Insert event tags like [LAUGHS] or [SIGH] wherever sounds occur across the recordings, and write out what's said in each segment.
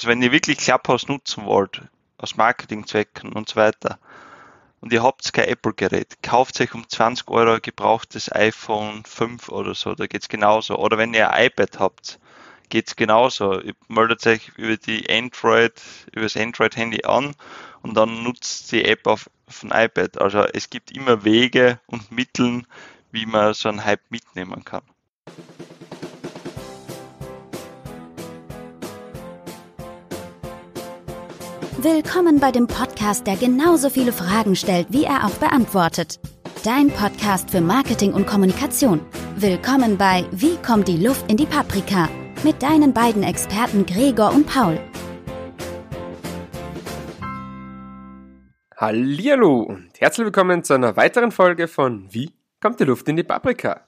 also wenn ihr wirklich Clubhouse nutzen wollt, aus Marketingzwecken und so weiter, und ihr habt kein Apple-Gerät, kauft euch um 20 Euro gebrauchtes iPhone 5 oder so, da geht's genauso. Oder wenn ihr ein iPad habt, geht's genauso. Ihr meldet euch über die Android, über das Android-Handy an und dann nutzt die App auf, auf ein iPad. Also es gibt immer Wege und Mittel, wie man so einen Hype mitnehmen kann. Willkommen bei dem Podcast, der genauso viele Fragen stellt, wie er auch beantwortet. Dein Podcast für Marketing und Kommunikation. Willkommen bei Wie kommt die Luft in die Paprika? Mit deinen beiden Experten Gregor und Paul. Hallihallo und herzlich willkommen zu einer weiteren Folge von Wie kommt die Luft in die Paprika?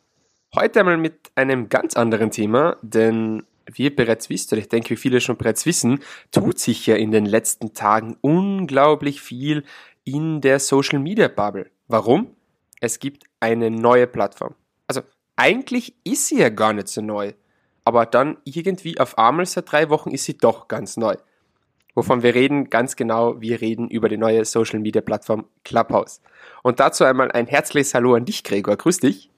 Heute einmal mit einem ganz anderen Thema, denn ihr bereits wisst, oder ich denke, wie viele schon bereits wissen, tut sich ja in den letzten Tagen unglaublich viel in der Social Media Bubble. Warum? Es gibt eine neue Plattform. Also eigentlich ist sie ja gar nicht so neu, aber dann irgendwie auf einmal seit drei Wochen ist sie doch ganz neu. Wovon wir reden, ganz genau, wir reden über die neue Social Media Plattform Clubhouse. Und dazu einmal ein herzliches Hallo an dich, Gregor. Grüß dich.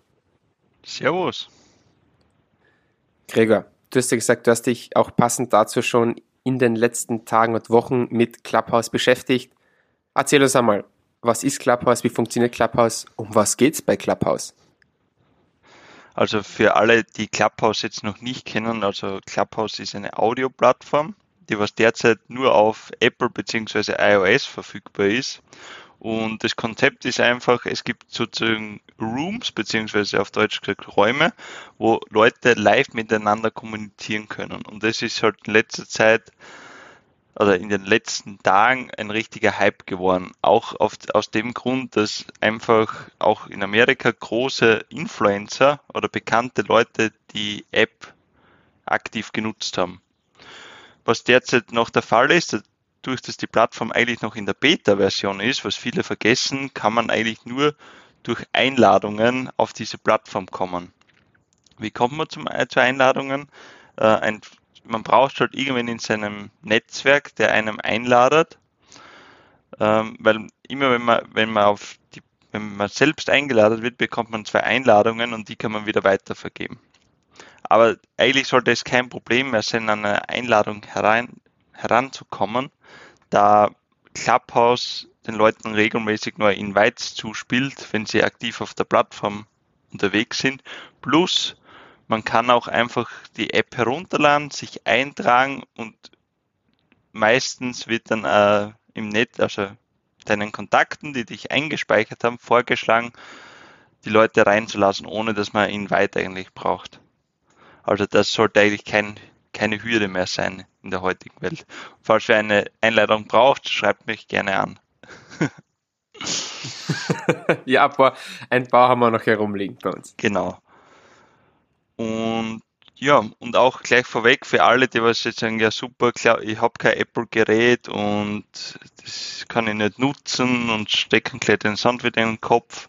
Servus. Gregor, Du hast ja gesagt, du hast dich auch passend dazu schon in den letzten Tagen und Wochen mit Clubhouse beschäftigt. Erzähl uns einmal, was ist Clubhouse, wie funktioniert Clubhouse, um was geht's bei Clubhouse? Also für alle, die Clubhouse jetzt noch nicht kennen, also Clubhouse ist eine Audioplattform, die was derzeit nur auf Apple bzw. iOS verfügbar ist und das Konzept ist einfach, es gibt sozusagen Rooms, beziehungsweise auf Deutsch gesagt Räume, wo Leute live miteinander kommunizieren können. Und das ist halt in letzter Zeit oder in den letzten Tagen ein richtiger Hype geworden. Auch auf, aus dem Grund, dass einfach auch in Amerika große Influencer oder bekannte Leute die App aktiv genutzt haben. Was derzeit noch der Fall ist, durch dass die Plattform eigentlich noch in der Beta-Version ist, was viele vergessen, kann man eigentlich nur durch Einladungen auf diese Plattform kommen. Wie kommt man zum, äh, zu Einladungen? Äh, ein, man braucht halt irgendwen in seinem Netzwerk, der einem einladet, ähm, weil immer wenn man, wenn man auf die, wenn man selbst eingeladen wird, bekommt man zwei Einladungen und die kann man wieder weitervergeben. Aber eigentlich sollte es kein Problem mehr sein, an eine Einladung herein, heranzukommen, da Clubhouse den Leuten regelmäßig nur Invites zuspielt, wenn sie aktiv auf der Plattform unterwegs sind. Plus, man kann auch einfach die App herunterladen, sich eintragen und meistens wird dann äh, im Netz, also deinen Kontakten, die dich eingespeichert haben, vorgeschlagen, die Leute reinzulassen, ohne dass man ihn weiter eigentlich braucht. Also das sollte eigentlich kein keine Hürde mehr sein in der heutigen Welt. Falls ihr eine Einladung braucht, schreibt mich gerne an. [LAUGHS] ja, aber ein paar haben wir noch herumliegen bei uns. Genau. Und ja, und auch gleich vorweg für alle, die was jetzt sagen, ja super, klar, ich habe kein Apple-Gerät und das kann ich nicht nutzen und stecken gleich den Sand wieder in den Kopf.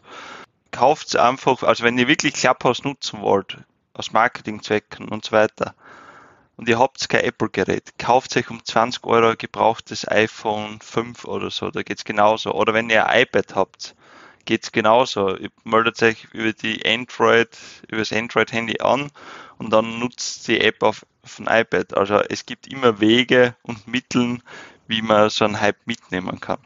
Kauft einfach, also wenn ihr wirklich Clubhouse nutzen wollt, aus Marketingzwecken und so weiter, und ihr habt kein Apple-Gerät, kauft euch um 20 Euro gebrauchtes iPhone 5 oder so, da geht's genauso. Oder wenn ihr ein iPad habt, geht's genauso. Ihr meldet euch über die Android, über das Android-Handy an und dann nutzt die App auf, auf ein iPad. Also es gibt immer Wege und Mittel, wie man so einen Hype mitnehmen kann.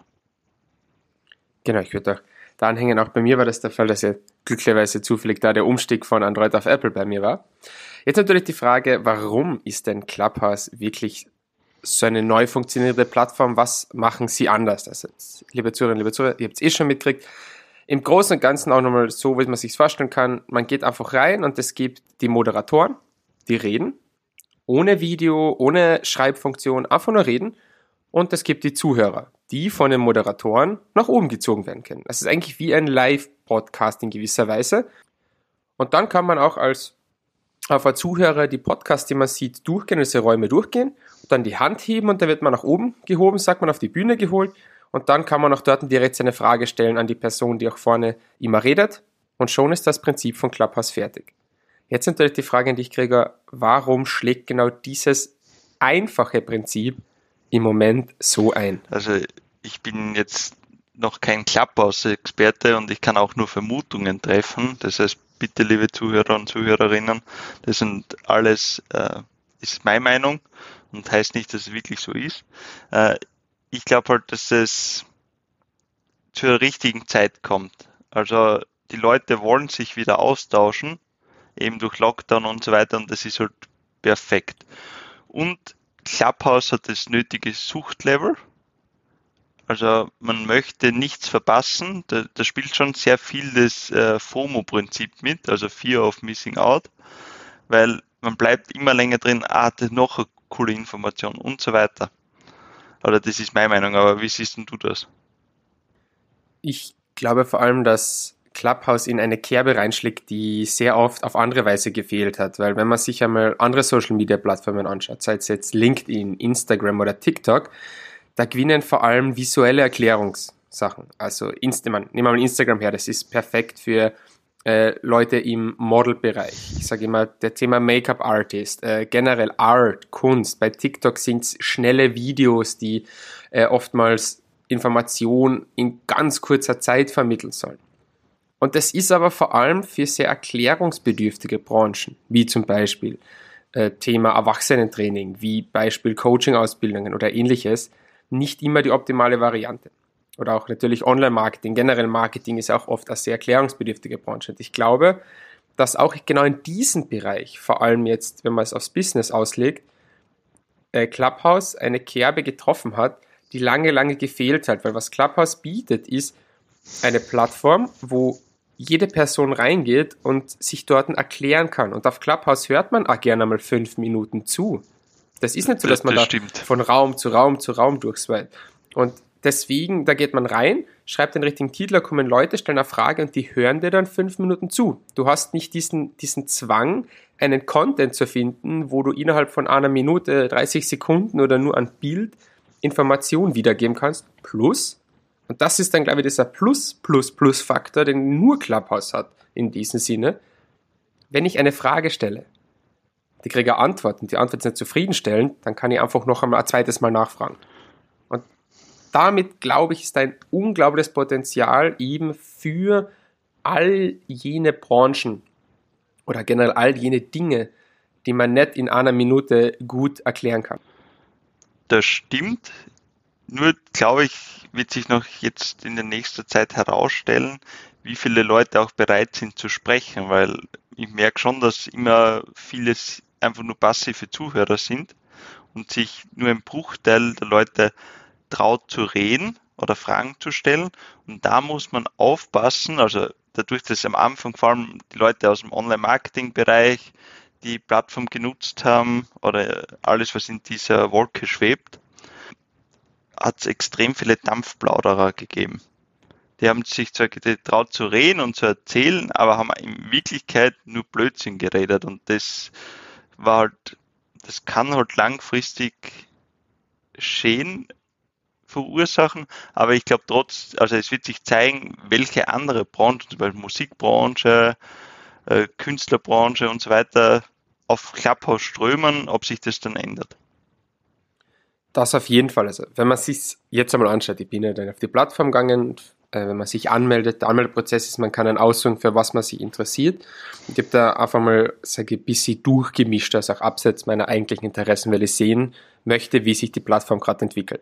Genau, ich würde auch da anhängen, auch bei mir war das der Fall, dass ja glücklicherweise zufällig da der Umstieg von Android auf Apple bei mir war. Jetzt natürlich die Frage, warum ist denn Clubhouse wirklich so eine neu funktionierende Plattform? Was machen sie anders? Also, liebe Zuhörerinnen, liebe Zuhörer, ihr habt es eh schon mitgekriegt. Im Großen und Ganzen auch nochmal so, wie man sich vorstellen kann. Man geht einfach rein und es gibt die Moderatoren, die reden. Ohne Video, ohne Schreibfunktion, einfach nur reden. Und es gibt die Zuhörer, die von den Moderatoren nach oben gezogen werden können. Das ist eigentlich wie ein Live-Podcast in gewisser Weise. Und dann kann man auch als auf Zuhörer die Podcasts, die man sieht, durchgehen, diese Räume durchgehen dann die Hand heben und dann wird man nach oben gehoben, sagt man auf die Bühne geholt und dann kann man auch dort direkt seine Frage stellen an die Person, die auch vorne immer redet und schon ist das Prinzip von Clubhouse fertig. Jetzt natürlich die Frage an dich, Gregor, warum schlägt genau dieses einfache Prinzip im Moment so ein? Also ich bin jetzt noch kein Clubhouse-Experte und ich kann auch nur Vermutungen treffen. Das heißt, bitte, liebe Zuhörer und Zuhörerinnen, das sind alles, äh, ist meine Meinung und heißt nicht, dass es wirklich so ist. Äh, ich glaube halt, dass es zur richtigen Zeit kommt. Also die Leute wollen sich wieder austauschen, eben durch Lockdown und so weiter und das ist halt perfekt. Und Clubhouse hat das nötige Suchtlevel. Also man möchte nichts verpassen. Da, da spielt schon sehr viel das äh, FOMO-Prinzip mit, also Fear of Missing Out, weil man bleibt immer länger drin, ah, das ist noch eine coole Information und so weiter. Oder das ist meine Meinung, aber wie siehst du das? Ich glaube vor allem, dass Clubhouse in eine Kerbe reinschlägt, die sehr oft auf andere Weise gefehlt hat. Weil wenn man sich einmal andere Social Media Plattformen anschaut, sei es jetzt LinkedIn, Instagram oder TikTok, da gewinnen vor allem visuelle Erklärungssachen. Also Insta man, nehmen wir mal Instagram her, das ist perfekt für äh, Leute im Modelbereich. Ich sage immer, der Thema Make-up Artist, äh, generell Art, Kunst. Bei TikTok sind es schnelle Videos, die äh, oftmals Information in ganz kurzer Zeit vermitteln sollen. Und das ist aber vor allem für sehr erklärungsbedürftige Branchen, wie zum Beispiel äh, Thema Erwachsenentraining, wie Beispiel Coaching-Ausbildungen oder ähnliches, nicht immer die optimale Variante. Oder auch natürlich Online-Marketing, generell Marketing ist auch oft eine sehr erklärungsbedürftige Branche. Und ich glaube, dass auch genau in diesem Bereich, vor allem jetzt, wenn man es aufs Business auslegt, äh, Clubhouse eine Kerbe getroffen hat, die lange, lange gefehlt hat. Weil was Clubhouse bietet, ist eine Plattform, wo jede Person reingeht und sich dort erklären kann. Und auf Clubhouse hört man auch gerne mal fünf Minuten zu. Das ist nicht so, dass man das da von Raum zu Raum zu Raum durchsweilt. Und deswegen, da geht man rein, schreibt den richtigen Titel, da kommen Leute, stellen eine Frage und die hören dir dann fünf Minuten zu. Du hast nicht diesen, diesen Zwang, einen Content zu finden, wo du innerhalb von einer Minute, 30 Sekunden oder nur ein Bild Information wiedergeben kannst. Plus, und das ist dann, glaube ich, dieser Plus, Plus, Plus-Faktor, den nur Clubhouse hat in diesem Sinne. Wenn ich eine Frage stelle, die kriege eine Antwort und die Antwort ist nicht zufriedenstellend, dann kann ich einfach noch einmal ein zweites Mal nachfragen. Und damit, glaube ich, ist ein unglaubliches Potenzial eben für all jene Branchen oder generell all jene Dinge, die man nicht in einer Minute gut erklären kann. Das stimmt. Nur glaube ich, wird sich noch jetzt in der nächsten Zeit herausstellen, wie viele Leute auch bereit sind zu sprechen, weil ich merke schon, dass immer vieles einfach nur passive Zuhörer sind und sich nur ein Bruchteil der Leute traut zu reden oder Fragen zu stellen. Und da muss man aufpassen, also dadurch, dass am Anfang vor allem die Leute aus dem Online-Marketing-Bereich die Plattform genutzt haben oder alles, was in dieser Wolke schwebt, hat es extrem viele Dampfplauderer gegeben. Die haben sich zwar getraut zu reden und zu erzählen, aber haben in Wirklichkeit nur Blödsinn geredet und das war halt, das kann halt langfristig Schäden verursachen, aber ich glaube trotz, also es wird sich zeigen, welche andere Branchen, zum Beispiel Musikbranche, äh, Künstlerbranche und so weiter auf Clubhouse strömen, ob sich das dann ändert. Das auf jeden Fall. Also, wenn man sich jetzt einmal anschaut, ich bin ja dann auf die Plattform gegangen, äh, wenn man sich anmeldet, der Anmeldeprozess ist, man kann dann aussuchen, für was man sich interessiert. Ich habe da einfach mal, sage ich, ein bisschen durchgemischt, also auch abseits meiner eigentlichen Interessen, weil ich sehen möchte, wie sich die Plattform gerade entwickelt.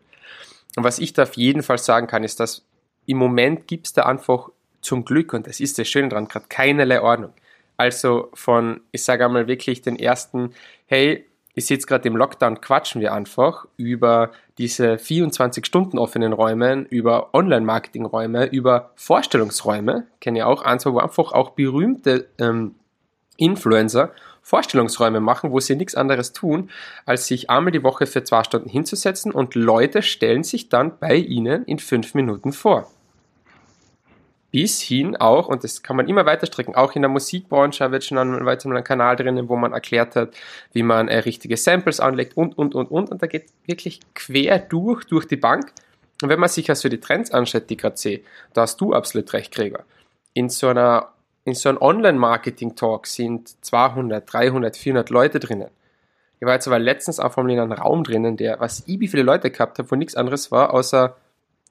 Und was ich da auf jeden Fall sagen kann, ist, dass im Moment gibt es da einfach zum Glück, und das ist das Schöne dran, gerade keinerlei Ordnung. Also von, ich sage einmal wirklich den ersten, hey, ich sitze gerade im Lockdown, quatschen wir einfach über diese 24 Stunden offenen Räume, über Online-Marketing-Räume, über Vorstellungsräume, kenne ich auch eins, wo einfach auch berühmte ähm, Influencer Vorstellungsräume machen, wo sie nichts anderes tun, als sich einmal die Woche für zwei Stunden hinzusetzen und Leute stellen sich dann bei ihnen in fünf Minuten vor bis hin auch, und das kann man immer weiter strecken, auch in der Musikbranche wird schon ein, weiter ein Kanal drinnen, wo man erklärt hat, wie man äh, richtige Samples anlegt und, und, und, und. Und da geht wirklich quer durch, durch die Bank. Und wenn man sich also die Trends anschaut, die gerade sehe, da hast du absolut recht, Gregor. In so einer, in so einem Online-Marketing-Talk sind 200, 300, 400 Leute drinnen. Ich war jetzt aber letztens auch in einem Raum drinnen, der, was ich wie viele Leute gehabt habe, wo nichts anderes war, außer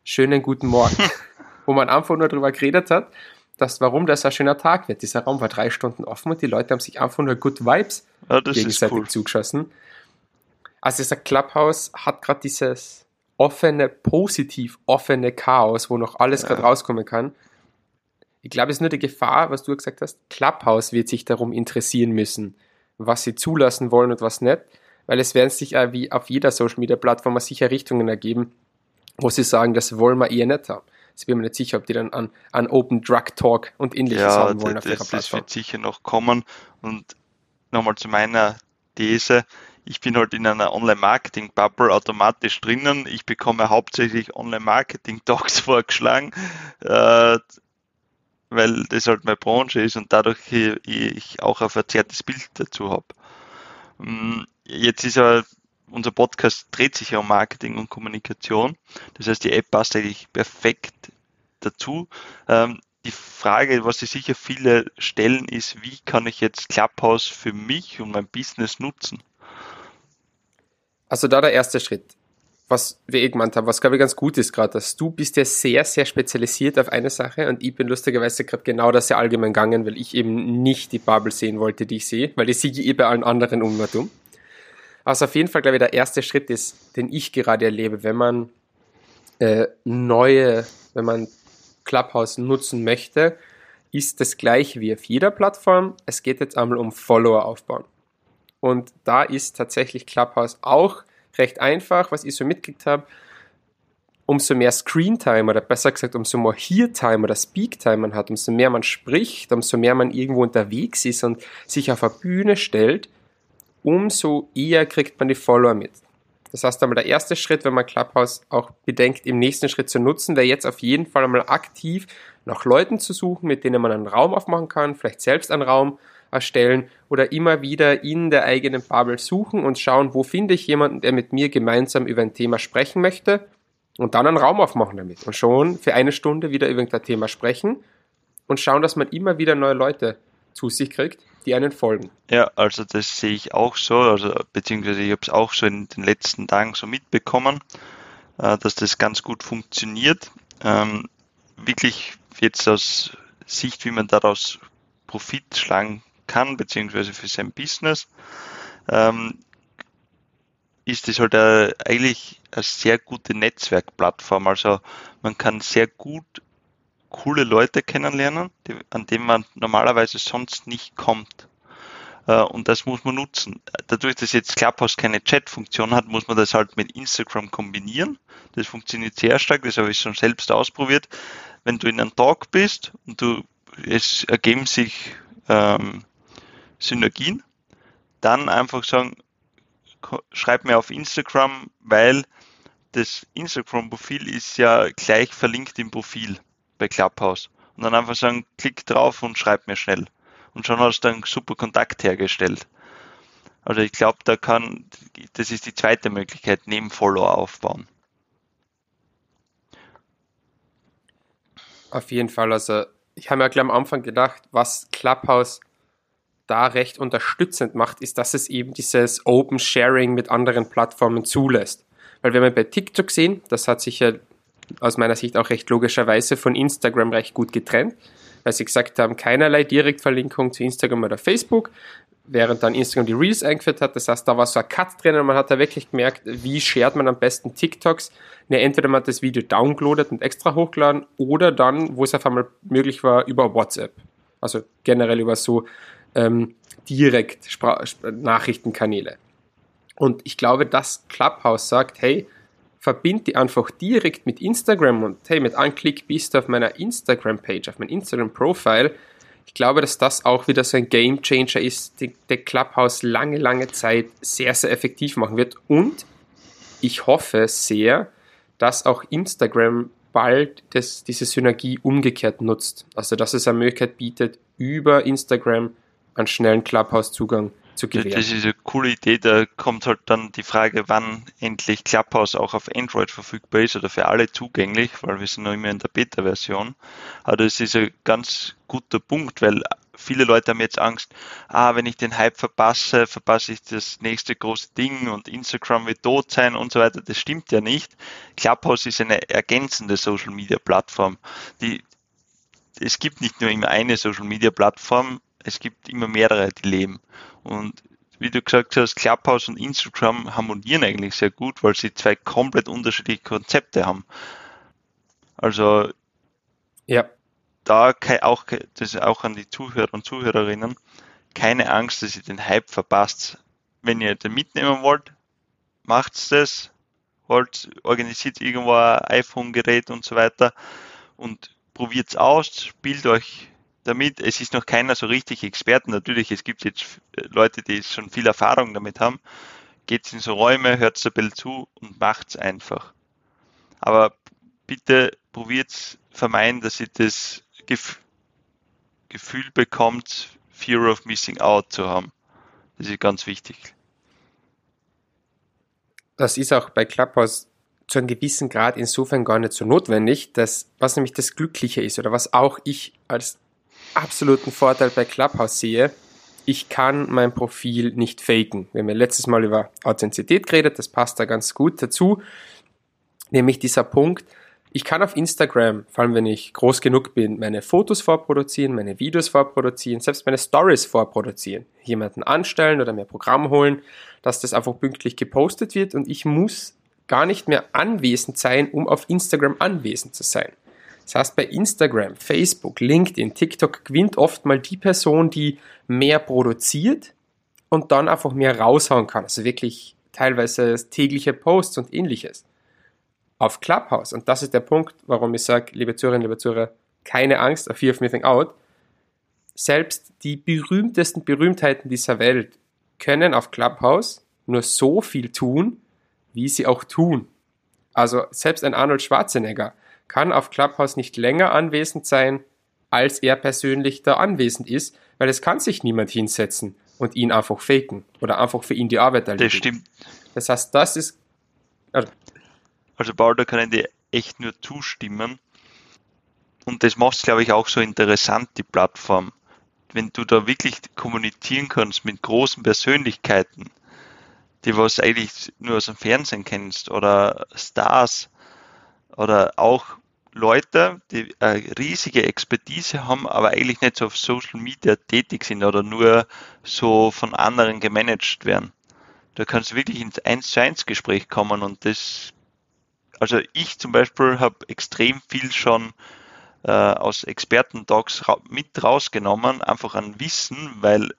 schönen guten Morgen. [LAUGHS] wo man einfach nur darüber geredet hat, dass warum das ein schöner Tag wird. Dieser Raum war drei Stunden offen und die Leute haben sich einfach nur Good Vibes Ja, gegenseitig cool. zugeschossen. Also dieser Clubhouse hat gerade dieses offene, positiv offene Chaos, wo noch alles gerade rauskommen kann. Ich glaube, es ist nur die Gefahr, was du gesagt hast, Clubhouse wird sich darum interessieren müssen, was sie zulassen wollen und was nicht, weil es werden sich wie auf jeder Social Media Plattform sicher Richtungen ergeben, wo sie sagen, das wollen wir eher nicht haben. Jetzt bin mir nicht sicher, ob die dann an, an Open Drug Talk und ähnliches Ja, haben wollen auf ihrer das, das Plattform. wird sicher noch kommen. Und nochmal zu meiner These. Ich bin halt in einer Online-Marketing-Bubble automatisch drinnen. Ich bekomme hauptsächlich Online-Marketing-Talks [LAUGHS] vorgeschlagen, äh, weil das halt meine Branche ist und dadurch ich, ich auch ein verzerrtes Bild dazu habe. Jetzt ist ja unser Podcast dreht sich ja um Marketing und Kommunikation. Das heißt, die App passt eigentlich perfekt dazu. Ähm, die Frage, was sich sicher viele stellen, ist, wie kann ich jetzt Clubhouse für mich und mein Business nutzen? Also da der erste Schritt, was wir eh gemeint haben, was glaube ich ganz gut ist gerade, dass du bist ja sehr, sehr spezialisiert auf eine Sache und ich bin lustigerweise gerade genau das ja allgemein gegangen, weil ich eben nicht die Bubble sehen wollte, die ich sehe, weil ich sehe eh bei allen anderen um und. Also auf jeden Fall, glaube ich, der erste Schritt ist, den ich gerade erlebe, wenn man äh, neue, wenn man Clubhouse nutzen möchte, ist das gleich wie auf jeder Plattform. Es geht jetzt einmal um Follower aufbauen. Und da ist tatsächlich Clubhouse auch recht einfach, was ich so mitgekriegt habe. Umso mehr Screentime oder besser gesagt, umso mehr Hear-Time oder Speak-Time man hat, umso mehr man spricht, umso mehr man irgendwo unterwegs ist und sich auf eine Bühne stellt, umso eher kriegt man die Follower mit. Das heißt einmal der erste Schritt, wenn man Clubhouse auch bedenkt, im nächsten Schritt zu nutzen, wäre jetzt auf jeden Fall einmal aktiv nach Leuten zu suchen, mit denen man einen Raum aufmachen kann, vielleicht selbst einen Raum erstellen oder immer wieder in der eigenen Bubble suchen und schauen, wo finde ich jemanden, der mit mir gemeinsam über ein Thema sprechen möchte und dann einen Raum aufmachen damit und schon für eine Stunde wieder über irgendein Thema sprechen und schauen, dass man immer wieder neue Leute zu sich kriegt, die einen folgen. Ja, also das sehe ich auch so, also beziehungsweise ich habe es auch so in den letzten Tagen so mitbekommen, äh, dass das ganz gut funktioniert. Ähm, wirklich jetzt aus Sicht, wie man daraus Profit schlagen kann, beziehungsweise für sein Business, ähm, ist es halt eine, eigentlich eine sehr gute Netzwerkplattform. Also man kann sehr gut coole Leute kennenlernen, die, an denen man normalerweise sonst nicht kommt. Äh, und das muss man nutzen. Dadurch, dass jetzt Clubhouse keine Chat-Funktion hat, muss man das halt mit Instagram kombinieren. Das funktioniert sehr stark, das habe ich schon selbst ausprobiert. Wenn du in einem Talk bist und du, es ergeben sich ähm, Synergien, dann einfach sagen, schreib mir auf Instagram, weil das Instagram-Profil ist ja gleich verlinkt im Profil bei Clubhouse. Und dann einfach sagen, klick drauf und schreib mir schnell. Und schon hast du einen super Kontakt hergestellt. Also ich glaube, da kann, das ist die zweite Möglichkeit, neben Follower aufbauen. Auf jeden Fall, also ich habe mir gleich am Anfang gedacht, was Clubhouse da recht unterstützend macht, ist, dass es eben dieses Open Sharing mit anderen Plattformen zulässt. Weil wir haben bei TikTok sehen, das hat sich ja aus meiner Sicht auch recht logischerweise von Instagram recht gut getrennt, weil sie gesagt haben, keinerlei Direktverlinkung zu Instagram oder Facebook, während dann Instagram die Reels eingeführt hat. Das heißt, da war so ein Cut drin und man hat da wirklich gemerkt, wie shared man am besten TikToks. Ne, entweder man hat das Video downloadet und extra hochgeladen oder dann, wo es auf einmal möglich war, über WhatsApp. Also generell über so ähm, direkt Spra Nachrichtenkanäle. Und ich glaube, dass Clubhouse sagt, hey, verbind die einfach direkt mit Instagram und hey, mit einem Klick bist du auf meiner Instagram-Page, auf meinem Instagram-Profile. Ich glaube, dass das auch wieder so ein Game Changer ist, der Clubhouse lange, lange Zeit sehr, sehr effektiv machen wird. Und ich hoffe sehr, dass auch Instagram bald das, diese Synergie umgekehrt nutzt. Also, dass es eine Möglichkeit bietet, über Instagram einen schnellen Clubhouse-Zugang zu gewähren. Das ist eine coole Idee. Da kommt halt dann die Frage, wann endlich Clubhouse auch auf Android verfügbar ist oder für alle zugänglich, weil wir sind noch immer in der Beta-Version. Aber das ist ein ganz guter Punkt, weil viele Leute haben jetzt Angst, ah, wenn ich den Hype verpasse, verpasse ich das nächste große Ding und Instagram wird tot sein und so weiter. Das stimmt ja nicht. Clubhouse ist eine ergänzende Social Media Plattform. Es gibt nicht nur immer eine Social Media Plattform, es gibt immer mehrere, die leben. Und wie du gesagt hast, Clubhouse und Instagram harmonieren eigentlich sehr gut, weil sie zwei komplett unterschiedliche Konzepte haben. Also ja. da auch, das auch an die Zuhörer und Zuhörerinnen, keine Angst, dass ihr den Hype verpasst. Wenn ihr den mitnehmen wollt, macht's das, holt, organisiert irgendwo ein iPhone-Gerät und so weiter und probiert's aus, spielt euch damit. Es ist noch keiner so richtig Experten. Natürlich, es gibt jetzt Leute, die schon viel Erfahrung damit haben. Geht's in so Räume, hört ein bisschen zu und macht's einfach. Aber bitte probiert vermeiden, dass ihr das Gef Gefühl bekommt, Fear of Missing Out zu haben. Das ist ganz wichtig. Das ist auch bei Clubhouse zu einem gewissen Grad insofern gar nicht so notwendig, dass was nämlich das Glückliche ist oder was auch ich als absoluten Vorteil bei Clubhouse sehe, ich kann mein Profil nicht faken. Wir haben ja letztes Mal über Authentizität geredet, das passt da ganz gut dazu. Nämlich dieser Punkt, ich kann auf Instagram, vor allem wenn ich groß genug bin, meine Fotos vorproduzieren, meine Videos vorproduzieren, selbst meine Stories vorproduzieren, jemanden anstellen oder mir Programm holen, dass das einfach pünktlich gepostet wird und ich muss gar nicht mehr anwesend sein, um auf Instagram anwesend zu sein. Das heißt, bei Instagram, Facebook, LinkedIn, TikTok gewinnt oft mal die Person, die mehr produziert und dann einfach mehr raushauen kann. Also wirklich teilweise tägliche Posts und ähnliches auf Clubhouse, und das ist der Punkt, warum ich sage, liebe Zuhörerinnen, liebe Zuhörer, keine Angst, a fear of missing out, selbst die berühmtesten Berühmtheiten dieser Welt können auf Clubhouse nur so viel tun, wie sie auch tun. Also selbst ein Arnold Schwarzenegger kann auf Clubhouse nicht länger anwesend sein, als er persönlich da anwesend ist, weil es kann sich niemand hinsetzen und ihn einfach faken oder einfach für ihn die Arbeit erledigen. Das stimmt. Das heißt, das ist, also also Paul, da kann ich dir echt nur zustimmen. Und das macht es, glaube ich, auch so interessant, die Plattform. Wenn du da wirklich kommunizieren kannst mit großen Persönlichkeiten, die was eigentlich nur aus dem Fernsehen kennst, oder Stars, oder auch Leute, die eine riesige Expertise haben, aber eigentlich nicht so auf Social Media tätig sind oder nur so von anderen gemanagt werden. Da kannst du wirklich ins 1 zu 1 Gespräch kommen und das also ich zum Beispiel habe extrem viel schon äh, aus Experten-Talks ra mit rausgenommen, einfach an Wissen, weil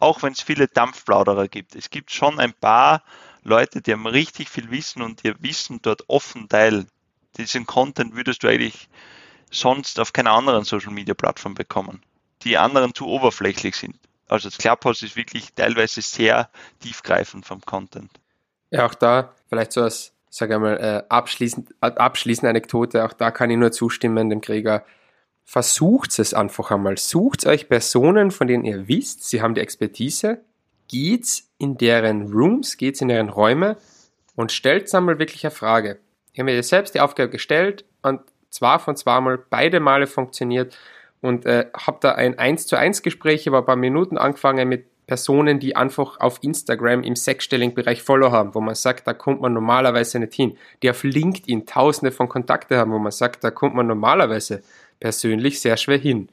auch wenn es viele Dampfplauderer gibt, es gibt schon ein paar Leute, die haben richtig viel Wissen und ihr Wissen dort offen teilen. Diesen Content würdest du eigentlich sonst auf keiner anderen Social Media Plattform bekommen. Die anderen zu oberflächlich sind. Also das Clubhouse ist wirklich teilweise sehr tiefgreifend vom Content. Ja, auch da vielleicht so als sage einmal, äh, abschließend, abschließende Anekdote, auch da kann ich nur zustimmen, dem Krieger. Versucht es einfach einmal. Sucht euch Personen, von denen ihr wisst, sie haben die Expertise, geht's in deren Rooms, geht's in deren Räume und stellt einmal wirklich eine Frage. Ich habe mir selbst die Aufgabe gestellt und zwar von zweimal beide Male funktioniert und äh, habe da ein 1 zu 1 Gespräch über ein paar Minuten angefangen mit Personen, die einfach auf Instagram im sechsstelligen Bereich Follow haben, wo man sagt, da kommt man normalerweise nicht hin, die auf LinkedIn tausende von Kontakte haben, wo man sagt, da kommt man normalerweise persönlich sehr schwer hin.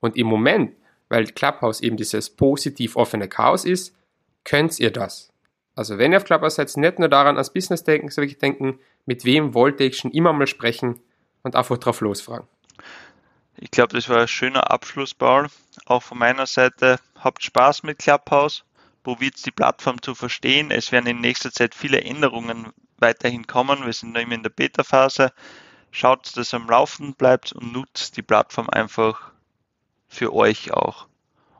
Und im Moment, weil Clubhouse eben dieses positiv offene Chaos ist, könnt ihr das. Also wenn ihr auf Clubhouse seid, nicht nur daran als Business denken, sondern wirklich denken, mit wem wollte ich schon immer mal sprechen und einfach drauf losfragen. Ich glaube, das war ein schöner Abschluss, Paul. Auch von meiner Seite, habt Spaß mit Clubhouse, probiert die Plattform zu verstehen. Es werden in nächster Zeit viele Änderungen weiterhin kommen. Wir sind noch immer in der Beta-Phase. Schaut, dass am Laufen bleibt und nutzt die Plattform einfach für euch auch.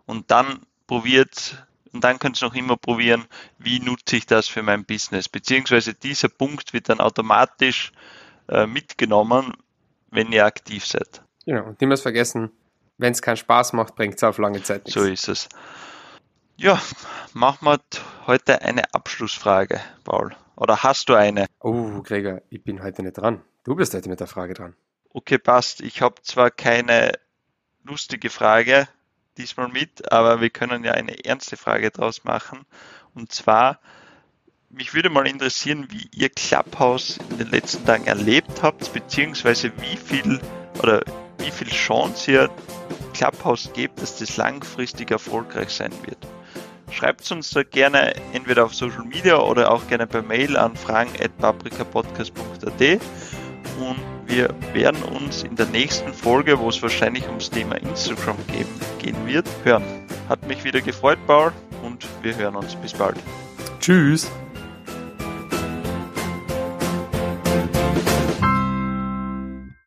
Und dann probiert, und dann könnt ihr noch immer probieren, wie nutze ich das für mein Business. Beziehungsweise dieser Punkt wird dann automatisch äh, mitgenommen, wenn ihr aktiv seid. Genau, und niemals vergessen, wenn es keinen Spaß macht, bringt es auf lange Zeit nichts. So ist es. Ja, machen wir heute eine Abschlussfrage, Paul. Oder hast du eine? Oh, Gregor, ich bin heute nicht dran. Du bist heute mit der Frage dran. Okay, passt. Ich habe zwar keine lustige Frage, diesmal mit, aber wir können ja eine ernste Frage draus machen. Und zwar, mich würde mal interessieren, wie ihr Clubhouse in den letzten Tagen erlebt habt, beziehungsweise wie viel oder wie viel Chance ihr Clubhouse gebt, dass das langfristig erfolgreich sein wird. Schreibt uns da gerne entweder auf Social Media oder auch gerne per Mail an fragen.paprikapodcast.at und wir werden uns in der nächsten Folge, wo es wahrscheinlich ums Thema Instagram geben, gehen wird, hören. Hat mich wieder gefreut, Paul, und wir hören uns. Bis bald. Tschüss.